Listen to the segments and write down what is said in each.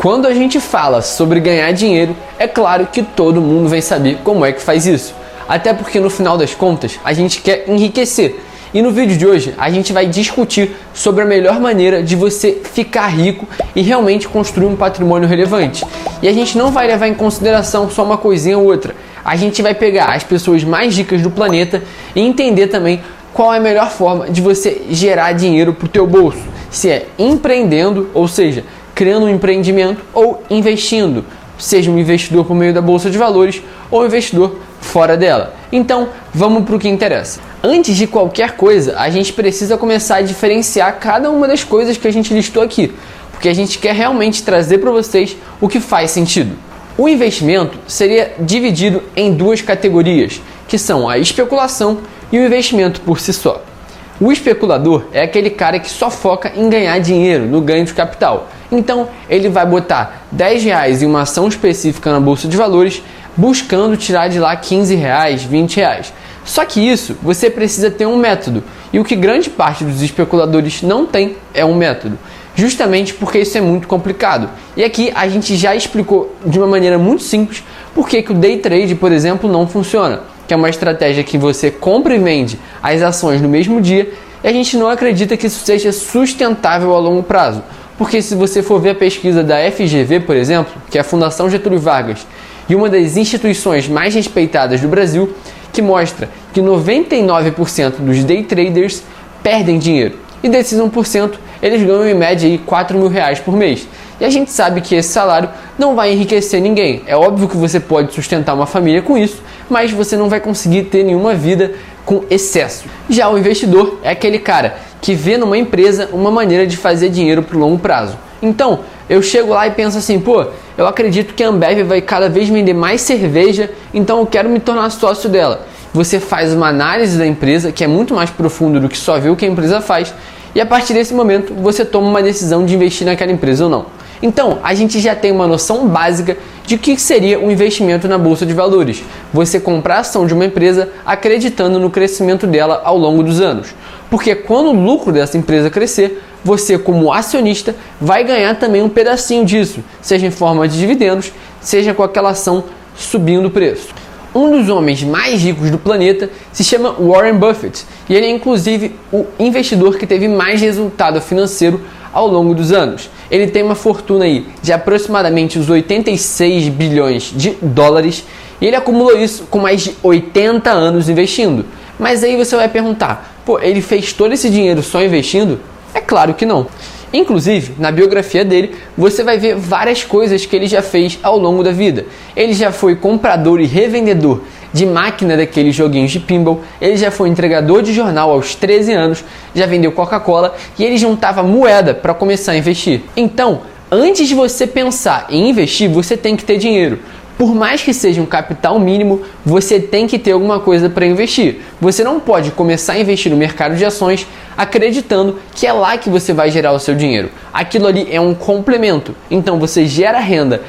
Quando a gente fala sobre ganhar dinheiro, é claro que todo mundo vai saber como é que faz isso. Até porque no final das contas a gente quer enriquecer. E no vídeo de hoje a gente vai discutir sobre a melhor maneira de você ficar rico e realmente construir um patrimônio relevante. E a gente não vai levar em consideração só uma coisinha ou outra. A gente vai pegar as pessoas mais ricas do planeta e entender também qual é a melhor forma de você gerar dinheiro para o teu bolso. Se é empreendendo, ou seja, criando um empreendimento ou investindo, seja um investidor por meio da bolsa de valores ou um investidor fora dela. Então, vamos para o que interessa. Antes de qualquer coisa, a gente precisa começar a diferenciar cada uma das coisas que a gente listou aqui, porque a gente quer realmente trazer para vocês o que faz sentido. O investimento seria dividido em duas categorias, que são a especulação e o investimento por si só. O especulador é aquele cara que só foca em ganhar dinheiro, no ganho de capital. Então ele vai botar 10 reais em uma ação específica na bolsa de valores, buscando tirar de lá 15 reais, 20 reais. Só que isso você precisa ter um método, e o que grande parte dos especuladores não tem é um método, justamente porque isso é muito complicado. E aqui a gente já explicou de uma maneira muito simples por que o day trade, por exemplo, não funciona que é uma estratégia que você compra e vende as ações no mesmo dia, e a gente não acredita que isso seja sustentável a longo prazo. Porque se você for ver a pesquisa da FGV, por exemplo, que é a Fundação Getúlio Vargas, e uma das instituições mais respeitadas do Brasil, que mostra que 99% dos day traders perdem dinheiro. E desses 1%, eles ganham em média aí 4 mil reais por mês. E a gente sabe que esse salário não vai enriquecer ninguém. É óbvio que você pode sustentar uma família com isso, mas você não vai conseguir ter nenhuma vida com excesso. Já o investidor é aquele cara que vê numa empresa uma maneira de fazer dinheiro para o longo prazo. Então, eu chego lá e penso assim, pô, eu acredito que a Ambev vai cada vez vender mais cerveja, então eu quero me tornar sócio dela. Você faz uma análise da empresa que é muito mais profundo do que só ver o que a empresa faz, e a partir desse momento você toma uma decisão de investir naquela empresa ou não. Então, a gente já tem uma noção básica de que seria um investimento na bolsa de valores. Você comprar a ação de uma empresa acreditando no crescimento dela ao longo dos anos. Porque quando o lucro dessa empresa crescer, você, como acionista, vai ganhar também um pedacinho disso, seja em forma de dividendos, seja com aquela ação subindo o preço. Um dos homens mais ricos do planeta se chama Warren Buffett e ele é inclusive o investidor que teve mais resultado financeiro ao longo dos anos. Ele tem uma fortuna aí de aproximadamente os 86 bilhões de dólares e ele acumulou isso com mais de 80 anos investindo. Mas aí você vai perguntar, pô, ele fez todo esse dinheiro só investindo? É claro que não. Inclusive, na biografia dele, você vai ver várias coisas que ele já fez ao longo da vida. Ele já foi comprador e revendedor de máquina daqueles joguinhos de pinball, ele já foi entregador de jornal aos 13 anos, já vendeu Coca-Cola e ele juntava moeda para começar a investir. Então, antes de você pensar em investir, você tem que ter dinheiro. Por mais que seja um capital mínimo, você tem que ter alguma coisa para investir. Você não pode começar a investir no mercado de ações acreditando que é lá que você vai gerar o seu dinheiro. Aquilo ali é um complemento. Então você gera renda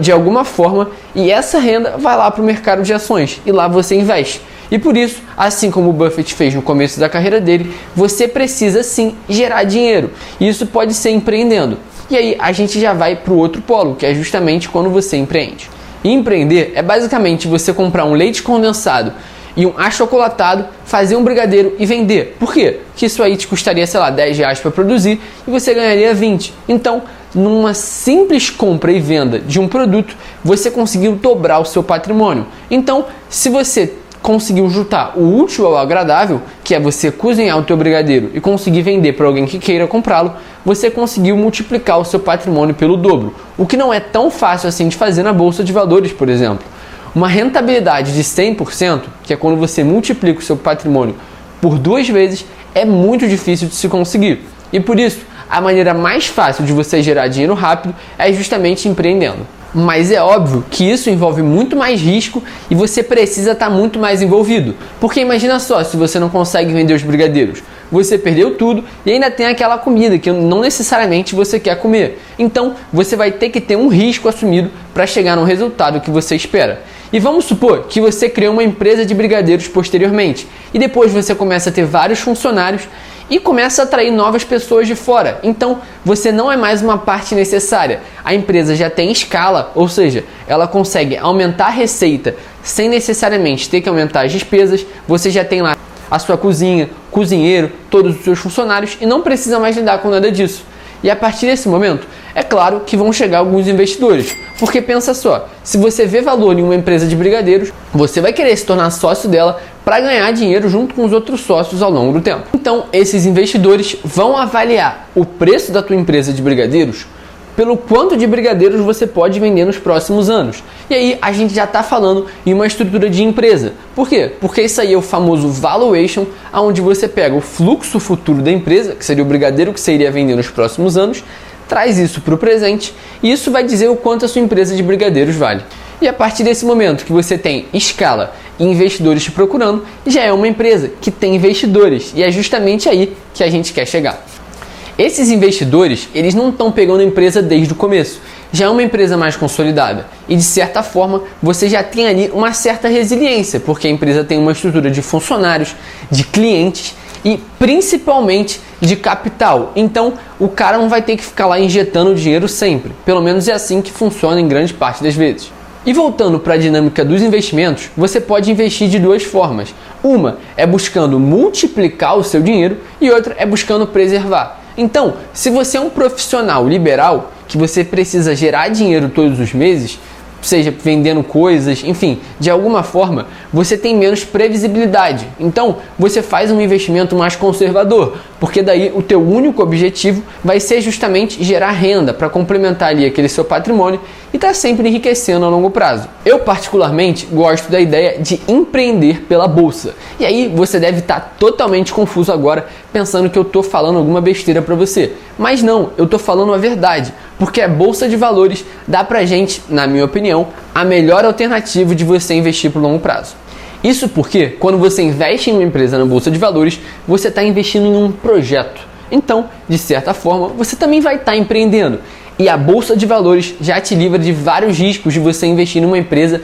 de alguma forma e essa renda vai lá para o mercado de ações e lá você investe. E por isso, assim como o Buffett fez no começo da carreira dele, você precisa sim gerar dinheiro. E isso pode ser empreendendo. E aí a gente já vai para o outro polo, que é justamente quando você empreende. Empreender é basicamente você comprar um leite condensado e um achocolatado, fazer um brigadeiro e vender. Por quê? Que isso aí te custaria, sei lá, 10 reais para produzir e você ganharia 20. Então, numa simples compra e venda de um produto, você conseguiu dobrar o seu patrimônio. Então, se você conseguiu juntar o útil ao agradável, que é você cozinhar o teu brigadeiro e conseguir vender para alguém que queira comprá-lo, você conseguiu multiplicar o seu patrimônio pelo dobro, o que não é tão fácil assim de fazer na bolsa de valores, por exemplo. Uma rentabilidade de 100%, que é quando você multiplica o seu patrimônio por duas vezes, é muito difícil de se conseguir. E por isso, a maneira mais fácil de você gerar dinheiro rápido é justamente empreendendo. Mas é óbvio que isso envolve muito mais risco e você precisa estar muito mais envolvido. Porque imagina só se você não consegue vender os brigadeiros. Você perdeu tudo e ainda tem aquela comida que não necessariamente você quer comer. Então você vai ter que ter um risco assumido para chegar no resultado que você espera. E vamos supor que você criou uma empresa de brigadeiros posteriormente e depois você começa a ter vários funcionários e começa a atrair novas pessoas de fora. Então, você não é mais uma parte necessária. A empresa já tem escala, ou seja, ela consegue aumentar a receita sem necessariamente ter que aumentar as despesas. Você já tem lá a sua cozinha, cozinheiro, todos os seus funcionários e não precisa mais lidar com nada disso. E a partir desse momento, é claro que vão chegar alguns investidores. Porque pensa só, se você vê valor em uma empresa de brigadeiros, você vai querer se tornar sócio dela para ganhar dinheiro junto com os outros sócios ao longo do tempo. Então, esses investidores vão avaliar o preço da tua empresa de brigadeiros pelo quanto de brigadeiros você pode vender nos próximos anos. E aí a gente já está falando em uma estrutura de empresa. Por quê? Porque isso aí é o famoso valuation, onde você pega o fluxo futuro da empresa, que seria o brigadeiro que você iria vender nos próximos anos, traz isso para o presente e isso vai dizer o quanto a sua empresa de brigadeiros vale. E a partir desse momento que você tem escala e investidores te procurando, já é uma empresa que tem investidores e é justamente aí que a gente quer chegar. Esses investidores, eles não estão pegando a empresa desde o começo. Já é uma empresa mais consolidada e de certa forma você já tem ali uma certa resiliência, porque a empresa tem uma estrutura de funcionários, de clientes e principalmente de capital. Então o cara não vai ter que ficar lá injetando dinheiro sempre. Pelo menos é assim que funciona em grande parte das vezes. E voltando para a dinâmica dos investimentos, você pode investir de duas formas. Uma é buscando multiplicar o seu dinheiro e outra é buscando preservar. Então, se você é um profissional liberal que você precisa gerar dinheiro todos os meses, seja vendendo coisas, enfim, de alguma forma, você tem menos previsibilidade. Então, você faz um investimento mais conservador, porque daí o teu único objetivo vai ser justamente gerar renda para complementar ali aquele seu patrimônio e estar tá sempre enriquecendo a longo prazo. Eu particularmente gosto da ideia de empreender pela bolsa. E aí você deve estar tá totalmente confuso agora, pensando que eu estou falando alguma besteira para você. Mas não, eu estou falando a verdade, porque a bolsa de valores dá pra gente, na minha opinião, a melhor alternativa de você investir por longo prazo. Isso porque quando você investe em uma empresa na bolsa de valores, você está investindo em um projeto. Então, de certa forma, você também vai estar tá empreendendo. E a bolsa de valores já te livra de vários riscos de você investir em uma empresa,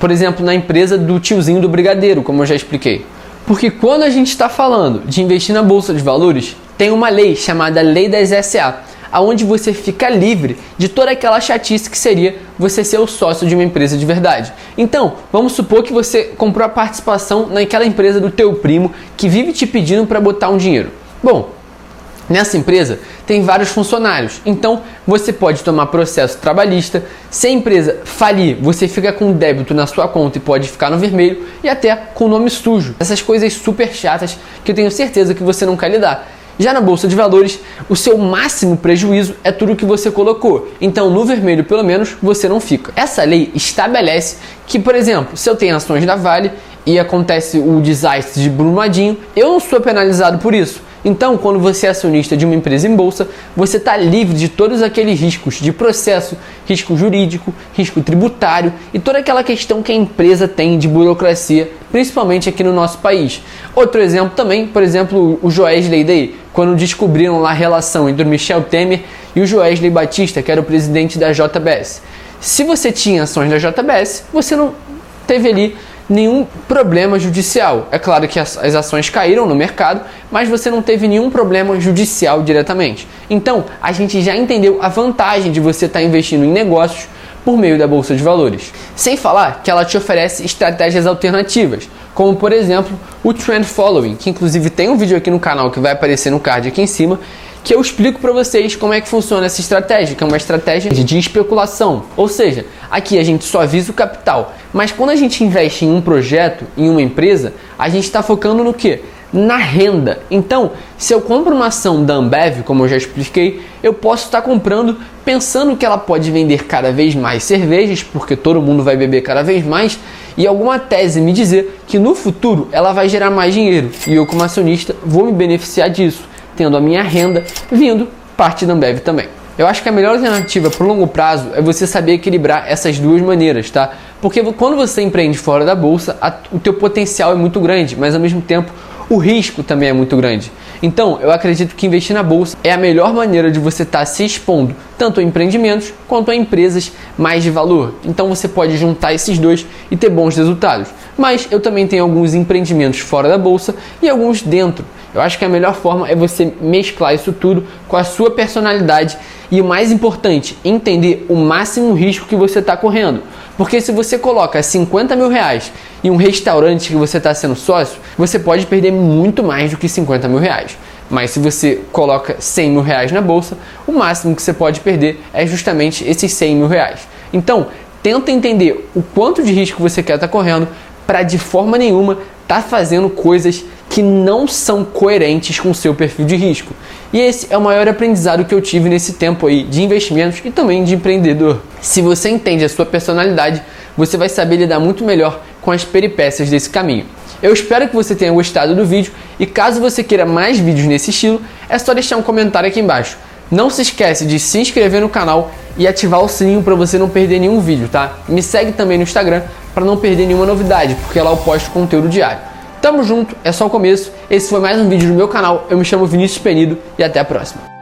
por exemplo, na empresa do tiozinho do brigadeiro, como eu já expliquei. Porque quando a gente está falando de investir na bolsa de valores, tem uma lei chamada Lei das SA, aonde você fica livre de toda aquela chatice que seria você ser o sócio de uma empresa de verdade. Então, vamos supor que você comprou a participação naquela empresa do teu primo que vive te pedindo para botar um dinheiro. Bom, Nessa empresa tem vários funcionários, então você pode tomar processo trabalhista. Se a empresa falir, você fica com débito na sua conta e pode ficar no vermelho e até com nome sujo. Essas coisas super chatas que eu tenho certeza que você não quer lidar. Já na bolsa de valores, o seu máximo prejuízo é tudo que você colocou. Então, no vermelho, pelo menos, você não fica. Essa lei estabelece que, por exemplo, se eu tenho ações da Vale e acontece o desastre de Brumadinho, eu não sou penalizado por isso. Então, quando você é acionista de uma empresa em bolsa, você está livre de todos aqueles riscos de processo, risco jurídico, risco tributário e toda aquela questão que a empresa tem de burocracia, principalmente aqui no nosso país. Outro exemplo também, por exemplo, o Joesley Day, quando descobriram lá a relação entre o Michel Temer e o Joesley Batista, que era o presidente da JBS. Se você tinha ações da JBS, você não teve ali nenhum problema judicial. É claro que as, as, ações caíram no mercado, mas você não teve nenhum problema judicial diretamente. Então, a gente já entendeu a vantagem de você estar tá investindo em negócios por meio da bolsa de valores. Sem falar que ela te oferece estratégias alternativas, como por exemplo o trend following, que inclusive tem um vídeo aqui no canal que vai aparecer no card aqui em cima, que eu explico para vocês como é que funciona essa estratégia, que é uma estratégia de especulação. Ou seja, aqui a gente só visa o capital, mas quando a gente investe em um projeto, em uma empresa, a gente está focando no que? Na renda. Então, se eu compro uma ação da Ambev, como eu já expliquei, eu posso estar tá comprando pensando que ela pode vender cada vez mais cervejas, porque todo mundo vai beber cada vez mais, e alguma tese me dizer que no futuro ela vai gerar mais dinheiro e eu, como acionista, vou me beneficiar disso tendo a minha renda vindo parte da Ambev também. Eu acho que a melhor alternativa para o longo prazo é você saber equilibrar essas duas maneiras, tá? Porque quando você empreende fora da bolsa, a, o teu potencial é muito grande, mas ao mesmo tempo o risco também é muito grande. Então, eu acredito que investir na bolsa é a melhor maneira de você estar tá se expondo tanto a empreendimentos quanto a empresas mais de valor. Então, você pode juntar esses dois e ter bons resultados. Mas eu também tenho alguns empreendimentos fora da bolsa e alguns dentro. Eu acho que a melhor forma é você mesclar isso tudo com a sua personalidade e o mais importante, entender o máximo risco que você está correndo. Porque se você coloca 50 mil reais em um restaurante que você está sendo sócio, você pode perder muito mais do que 50 mil reais. Mas se você coloca 100 mil reais na bolsa, o máximo que você pode perder é justamente esses 100 mil reais. Então, tenta entender o quanto de risco você quer estar tá correndo para de forma nenhuma tá fazendo coisas que não são coerentes com o seu perfil de risco. E esse é o maior aprendizado que eu tive nesse tempo aí de investimentos e também de empreendedor. Se você entende a sua personalidade, você vai saber lidar muito melhor com as peripécias desse caminho. Eu espero que você tenha gostado do vídeo e caso você queira mais vídeos nesse estilo, é só deixar um comentário aqui embaixo. Não se esquece de se inscrever no canal e ativar o sininho para você não perder nenhum vídeo, tá? Me segue também no Instagram para não perder nenhuma novidade, porque lá eu posto conteúdo diário. Tamo junto, é só o começo. Esse foi mais um vídeo do meu canal. Eu me chamo Vinícius Penido e até a próxima.